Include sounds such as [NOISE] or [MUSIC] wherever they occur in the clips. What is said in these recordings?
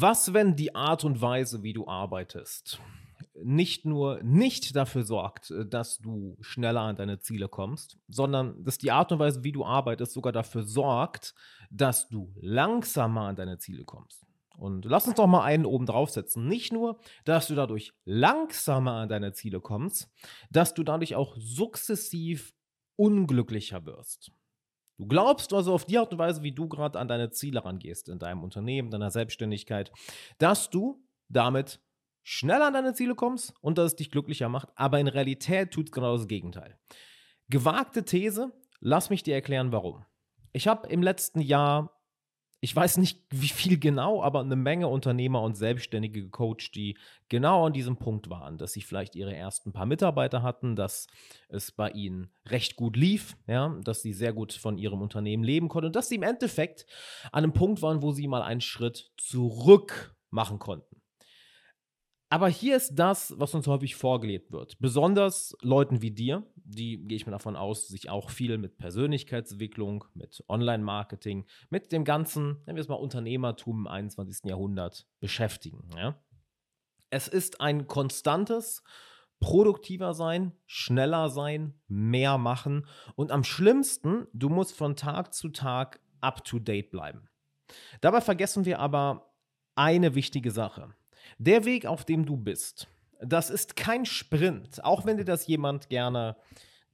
Was, wenn die Art und Weise, wie du arbeitest, nicht nur nicht dafür sorgt, äh, dass du schneller an deine Ziele kommst, sondern dass die Art und Weise, wie du arbeitest, sogar dafür sorgt, dass du langsamer an deine Ziele kommst. Und lass uns doch mal einen oben draufsetzen. Nicht nur, dass du dadurch langsamer an deine Ziele kommst, dass du dadurch auch sukzessiv unglücklicher wirst. Du glaubst also auf die Art und Weise, wie du gerade an deine Ziele rangehst in deinem Unternehmen, deiner Selbstständigkeit, dass du damit schneller an deine Ziele kommst und dass es dich glücklicher macht, aber in Realität tut es genau das Gegenteil. Gewagte These, lass mich dir erklären, warum. Ich habe im letzten Jahr ich weiß nicht, wie viel genau, aber eine Menge Unternehmer und Selbstständige gecoacht, die genau an diesem Punkt waren, dass sie vielleicht ihre ersten paar Mitarbeiter hatten, dass es bei ihnen recht gut lief, ja, dass sie sehr gut von ihrem Unternehmen leben konnten und dass sie im Endeffekt an einem Punkt waren, wo sie mal einen Schritt zurück machen konnten. Aber hier ist das, was uns häufig vorgelebt wird. Besonders Leuten wie dir, die, gehe ich mir davon aus, sich auch viel mit Persönlichkeitsentwicklung, mit Online-Marketing, mit dem ganzen, nennen wir es mal Unternehmertum im 21. Jahrhundert beschäftigen. Ja? Es ist ein konstantes, produktiver sein, schneller sein, mehr machen und am schlimmsten, du musst von Tag zu Tag up-to-date bleiben. Dabei vergessen wir aber eine wichtige Sache. Der Weg, auf dem du bist, das ist kein Sprint, auch wenn dir das jemand gerne,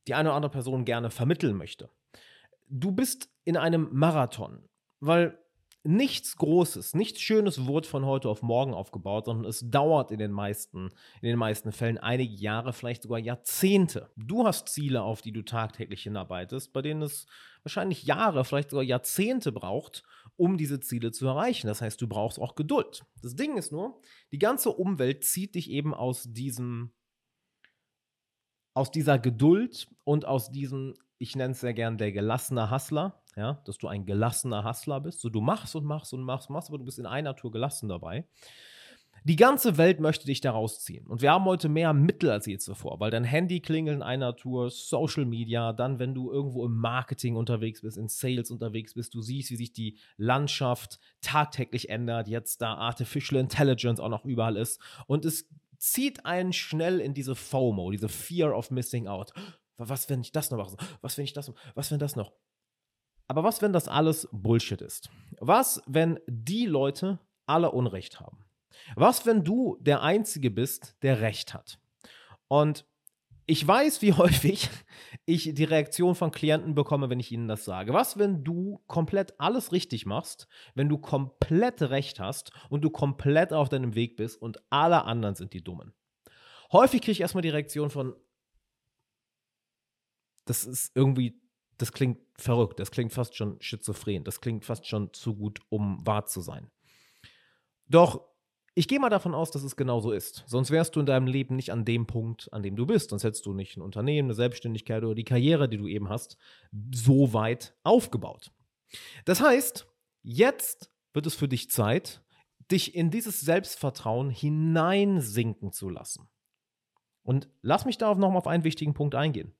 die eine oder andere Person gerne vermitteln möchte. Du bist in einem Marathon, weil nichts Großes, nichts Schönes wird von heute auf morgen aufgebaut, sondern es dauert in den meisten, in den meisten Fällen einige Jahre, vielleicht sogar Jahrzehnte. Du hast Ziele, auf die du tagtäglich hinarbeitest, bei denen es wahrscheinlich Jahre, vielleicht sogar Jahrzehnte braucht, um diese Ziele zu erreichen. Das heißt, du brauchst auch Geduld. Das Ding ist nur, die ganze Umwelt zieht dich eben aus diesem aus dieser Geduld und aus diesem, ich nenne es sehr gern der gelassene Hustler, ja, dass du ein gelassener Hustler bist. So, du machst und machst und machst, machst, aber du bist in einer Tour gelassen dabei. Die ganze Welt möchte dich da rausziehen. Und wir haben heute mehr Mittel als je zuvor, weil dein Handy klingelt in einer Tour, Social Media, dann, wenn du irgendwo im Marketing unterwegs bist, in Sales unterwegs bist, du siehst, wie sich die Landschaft tagtäglich ändert, jetzt da Artificial Intelligence auch noch überall ist. Und es zieht einen schnell in diese FOMO, diese Fear of Missing Out. Was, wenn ich das noch mache? Was, wenn ich das noch? Was, wenn das noch? Aber was, wenn das alles Bullshit ist? Was, wenn die Leute alle Unrecht haben? Was, wenn du der Einzige bist, der Recht hat? Und ich weiß, wie [LAUGHS] häufig ich die Reaktion von Klienten bekomme, wenn ich ihnen das sage. Was, wenn du komplett alles richtig machst, wenn du komplett recht hast und du komplett auf deinem Weg bist und alle anderen sind die Dummen? Häufig kriege ich erstmal die Reaktion von, das ist irgendwie das klingt verrückt, das klingt fast schon schizophren, das klingt fast schon zu gut, um wahr zu sein. Doch ich gehe mal davon aus, dass es genau so ist. Sonst wärst du in deinem Leben nicht an dem Punkt, an dem du bist. Sonst hättest du nicht ein Unternehmen, eine Selbstständigkeit oder die Karriere, die du eben hast, so weit aufgebaut. Das heißt, jetzt wird es für dich Zeit, dich in dieses Selbstvertrauen hineinsinken zu lassen. Und lass mich darauf nochmal auf einen wichtigen Punkt eingehen.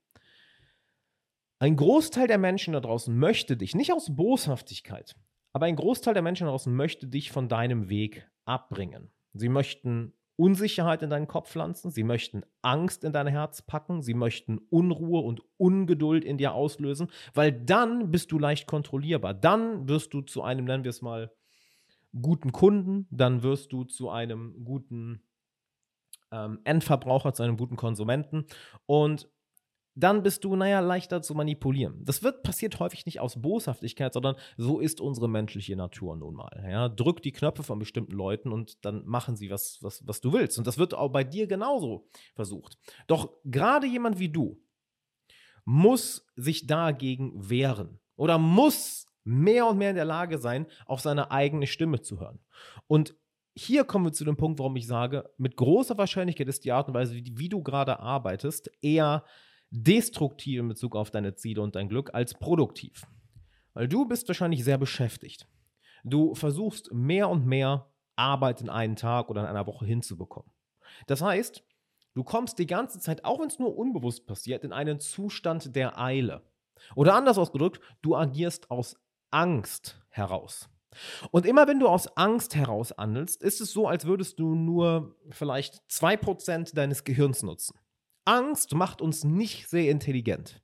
Ein Großteil der Menschen da draußen möchte dich, nicht aus Boshaftigkeit, aber ein Großteil der Menschen da draußen möchte dich von deinem Weg abbringen. Sie möchten Unsicherheit in deinen Kopf pflanzen, sie möchten Angst in dein Herz packen, sie möchten Unruhe und Ungeduld in dir auslösen, weil dann bist du leicht kontrollierbar. Dann wirst du zu einem, nennen wir es mal, guten Kunden, dann wirst du zu einem guten ähm, Endverbraucher, zu einem guten Konsumenten. Und dann bist du, naja, leichter zu manipulieren. Das wird passiert häufig nicht aus Boshaftigkeit, sondern so ist unsere menschliche Natur nun mal. Ja? Drück die Knöpfe von bestimmten Leuten und dann machen sie, was, was, was du willst. Und das wird auch bei dir genauso versucht. Doch gerade jemand wie du muss sich dagegen wehren oder muss mehr und mehr in der Lage sein, auf seine eigene Stimme zu hören. Und hier kommen wir zu dem Punkt, warum ich sage, mit großer Wahrscheinlichkeit ist die Art und Weise, wie, wie du gerade arbeitest, eher destruktiv in Bezug auf deine Ziele und dein Glück als produktiv. Weil du bist wahrscheinlich sehr beschäftigt. Du versuchst mehr und mehr Arbeit in einen Tag oder in einer Woche hinzubekommen. Das heißt, du kommst die ganze Zeit, auch wenn es nur unbewusst passiert, in einen Zustand der Eile. Oder anders ausgedrückt, du agierst aus Angst heraus. Und immer wenn du aus Angst heraus handelst, ist es so, als würdest du nur vielleicht 2% deines Gehirns nutzen. Angst macht uns nicht sehr intelligent.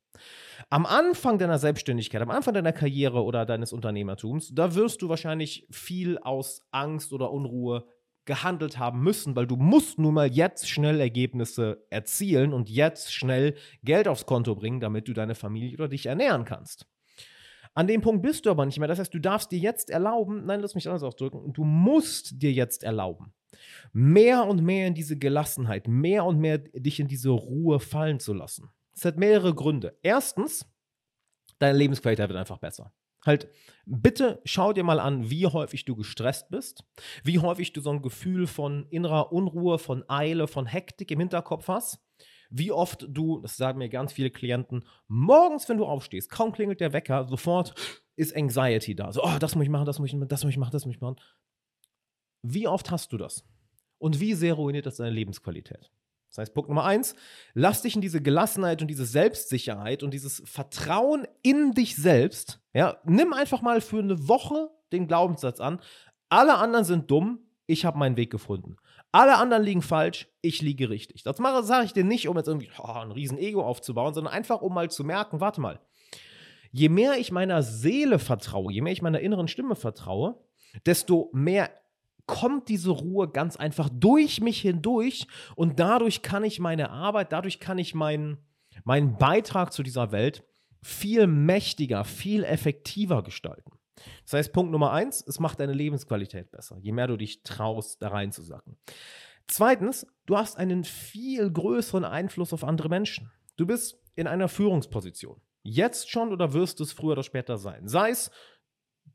Am Anfang deiner Selbstständigkeit, am Anfang deiner Karriere oder deines Unternehmertums, da wirst du wahrscheinlich viel aus Angst oder Unruhe gehandelt haben müssen, weil du musst nun mal jetzt schnell Ergebnisse erzielen und jetzt schnell Geld aufs Konto bringen, damit du deine Familie oder dich ernähren kannst. An dem Punkt bist du aber nicht mehr. Das heißt, du darfst dir jetzt erlauben, nein, lass mich anders ausdrücken, du musst dir jetzt erlauben, mehr und mehr in diese Gelassenheit, mehr und mehr dich in diese Ruhe fallen zu lassen. Es hat mehrere Gründe. Erstens, deine Lebensqualität wird einfach besser. Halt, bitte schau dir mal an, wie häufig du gestresst bist, wie häufig du so ein Gefühl von innerer Unruhe, von Eile, von Hektik im Hinterkopf hast, wie oft du, das sagen mir ganz viele Klienten, morgens, wenn du aufstehst, kaum klingelt der Wecker, sofort ist Anxiety da. So, oh, das muss ich machen, das muss ich machen, das muss ich machen, das muss ich machen. Wie oft hast du das? Und wie sehr ruiniert das deine Lebensqualität? Das heißt, Punkt Nummer eins, lass dich in diese Gelassenheit und diese Selbstsicherheit und dieses Vertrauen in dich selbst, ja, nimm einfach mal für eine Woche den Glaubenssatz an, alle anderen sind dumm, ich habe meinen Weg gefunden. Alle anderen liegen falsch, ich liege richtig. Das sage ich dir nicht, um jetzt irgendwie oh, ein riesen Ego aufzubauen, sondern einfach, um mal zu merken, warte mal, je mehr ich meiner Seele vertraue, je mehr ich meiner inneren Stimme vertraue, desto mehr kommt diese Ruhe ganz einfach durch mich hindurch und dadurch kann ich meine Arbeit, dadurch kann ich meinen, meinen Beitrag zu dieser Welt viel mächtiger, viel effektiver gestalten. Das heißt, Punkt Nummer eins, es macht deine Lebensqualität besser, je mehr du dich traust, da reinzusacken. Zweitens, du hast einen viel größeren Einfluss auf andere Menschen. Du bist in einer Führungsposition. Jetzt schon oder wirst du es früher oder später sein. Sei es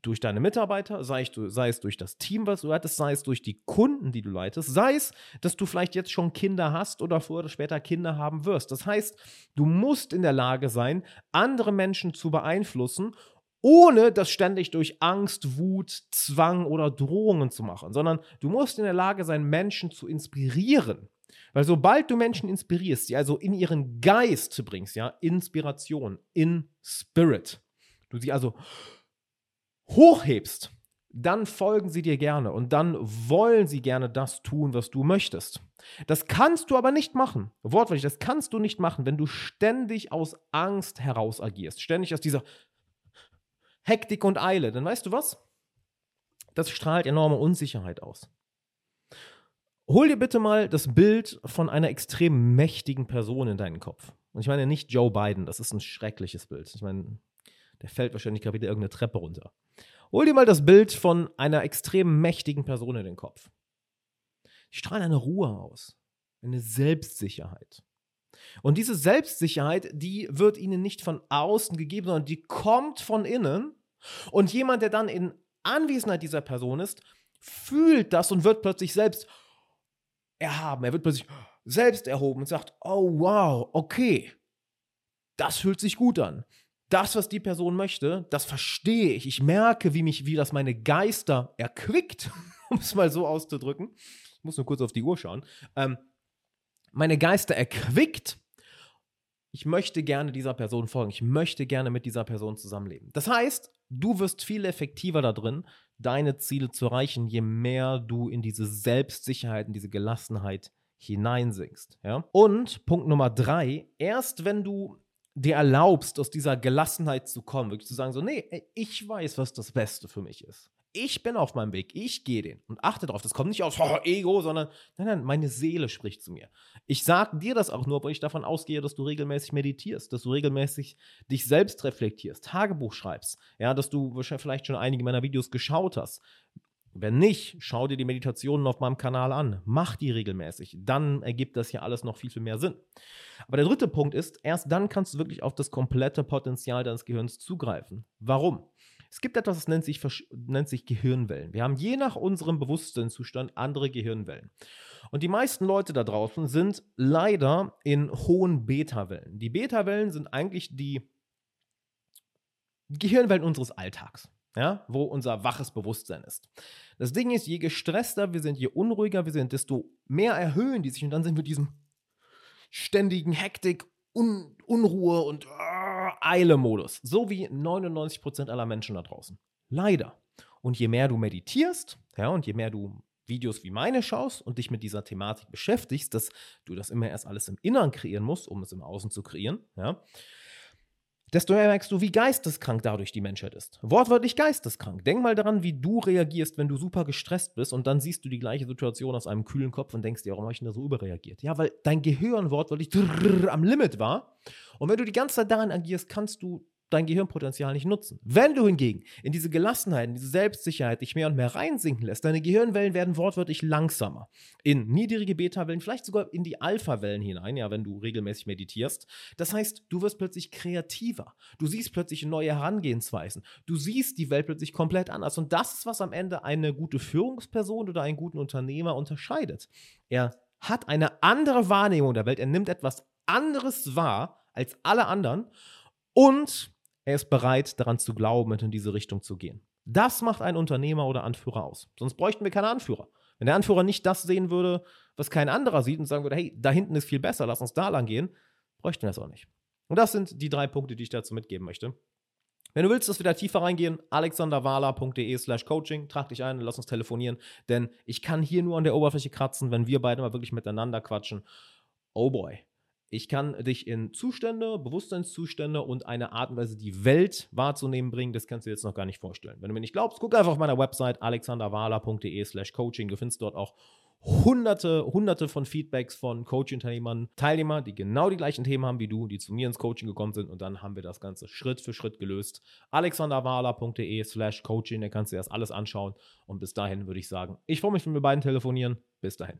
durch deine Mitarbeiter, sei es, sei es durch das Team, was du leitest, sei es durch die Kunden, die du leitest, sei es, dass du vielleicht jetzt schon Kinder hast oder früher oder später Kinder haben wirst. Das heißt, du musst in der Lage sein, andere Menschen zu beeinflussen, ohne das ständig durch Angst, Wut, Zwang oder Drohungen zu machen, sondern du musst in der Lage sein, Menschen zu inspirieren. Weil sobald du Menschen inspirierst, sie also in ihren Geist bringst, ja, Inspiration, in Spirit, du sie also hochhebst, dann folgen sie dir gerne und dann wollen sie gerne das tun, was du möchtest. Das kannst du aber nicht machen. Wortwörtlich, das kannst du nicht machen, wenn du ständig aus Angst heraus agierst, ständig aus dieser Hektik und Eile. Dann weißt du was? Das strahlt enorme Unsicherheit aus. Hol dir bitte mal das Bild von einer extrem mächtigen Person in deinen Kopf. Und ich meine nicht Joe Biden, das ist ein schreckliches Bild. Ich meine, der fällt wahrscheinlich gerade wieder irgendeine Treppe runter. Hol dir mal das Bild von einer extrem mächtigen Person in den Kopf. Die strahlen eine Ruhe aus, eine Selbstsicherheit. Und diese Selbstsicherheit, die wird ihnen nicht von außen gegeben, sondern die kommt von innen. Und jemand, der dann in Anwesenheit dieser Person ist, fühlt das und wird plötzlich selbst erhaben. Er wird plötzlich selbst erhoben und sagt, oh wow, okay, das fühlt sich gut an das, was die Person möchte, das verstehe ich. Ich merke, wie mich, wie das meine Geister erquickt, [LAUGHS] um es mal so auszudrücken. Ich muss nur kurz auf die Uhr schauen. Ähm, meine Geister erquickt. Ich möchte gerne dieser Person folgen. Ich möchte gerne mit dieser Person zusammenleben. Das heißt, du wirst viel effektiver da drin, deine Ziele zu erreichen, je mehr du in diese Selbstsicherheit, in diese Gelassenheit hineinsinkst. Ja? Und Punkt Nummer drei, erst wenn du dir erlaubst, aus dieser Gelassenheit zu kommen, wirklich zu sagen, so, nee, ich weiß, was das Beste für mich ist. Ich bin auf meinem Weg, ich gehe den und achte darauf. Das kommt nicht aus oh, Ego, sondern nein, nein, meine Seele spricht zu mir. Ich sage dir das auch nur, weil ich davon ausgehe, dass du regelmäßig meditierst, dass du regelmäßig dich selbst reflektierst, Tagebuch schreibst, ja, dass du vielleicht schon einige meiner Videos geschaut hast. Wenn nicht, schau dir die Meditationen auf meinem Kanal an. Mach die regelmäßig. Dann ergibt das hier alles noch viel, viel mehr Sinn. Aber der dritte Punkt ist, erst dann kannst du wirklich auf das komplette Potenzial deines Gehirns zugreifen. Warum? Es gibt etwas, das nennt sich, nennt sich Gehirnwellen. Wir haben je nach unserem Bewusstseinszustand andere Gehirnwellen. Und die meisten Leute da draußen sind leider in hohen Beta-Wellen. Die Beta-Wellen sind eigentlich die Gehirnwellen unseres Alltags ja, wo unser waches Bewusstsein ist. Das Ding ist, je gestresster wir sind, je unruhiger wir sind, desto mehr erhöhen die sich und dann sind wir diesem ständigen Hektik, Un Unruhe und uh, Eile-Modus. So wie 99% aller Menschen da draußen. Leider. Und je mehr du meditierst, ja, und je mehr du Videos wie meine schaust und dich mit dieser Thematik beschäftigst, dass du das immer erst alles im Inneren kreieren musst, um es im Außen zu kreieren, ja, desto mehr merkst du, wie geisteskrank dadurch die Menschheit ist. Wortwörtlich geisteskrank. Denk mal daran, wie du reagierst, wenn du super gestresst bist und dann siehst du die gleiche Situation aus einem kühlen Kopf und denkst dir, warum habe ich denn da so überreagiert? Ja, weil dein Gehirn wortwörtlich am Limit war. Und wenn du die ganze Zeit daran agierst, kannst du dein Gehirnpotenzial nicht nutzen. Wenn du hingegen in diese Gelassenheit, in diese Selbstsicherheit dich mehr und mehr reinsinken lässt, deine Gehirnwellen werden wortwörtlich langsamer. In niedrige Beta-Wellen, vielleicht sogar in die Alpha-Wellen hinein, ja, wenn du regelmäßig meditierst. Das heißt, du wirst plötzlich kreativer. Du siehst plötzlich neue Herangehensweisen. Du siehst die Welt plötzlich komplett anders. Und das ist, was am Ende eine gute Führungsperson oder einen guten Unternehmer unterscheidet. Er hat eine andere Wahrnehmung der Welt. Er nimmt etwas anderes wahr als alle anderen und er ist bereit, daran zu glauben und in diese Richtung zu gehen. Das macht einen Unternehmer oder Anführer aus. Sonst bräuchten wir keine Anführer. Wenn der Anführer nicht das sehen würde, was kein anderer sieht und sagen würde, hey, da hinten ist viel besser, lass uns da lang gehen, bräuchten wir es auch nicht. Und das sind die drei Punkte, die ich dazu mitgeben möchte. Wenn du willst, dass wir da tiefer reingehen, alexanderwala.de slash coaching, trag dich ein und lass uns telefonieren, denn ich kann hier nur an der Oberfläche kratzen, wenn wir beide mal wirklich miteinander quatschen. Oh boy, ich kann dich in Zustände, Bewusstseinszustände und eine Art und Weise, die Welt wahrzunehmen bringen. Das kannst du dir jetzt noch gar nicht vorstellen. Wenn du mir nicht glaubst, guck einfach auf meiner Website alexanderwala.de slash coaching. Du findest dort auch hunderte, hunderte von Feedbacks von Coaching-Unternehmern, Teilnehmer, die genau die gleichen Themen haben wie du, die zu mir ins Coaching gekommen sind und dann haben wir das Ganze Schritt für Schritt gelöst. alexanderwala.de slash coaching, da kannst du dir das alles anschauen und bis dahin würde ich sagen, ich freue mich, wenn wir beiden telefonieren. Bis dahin.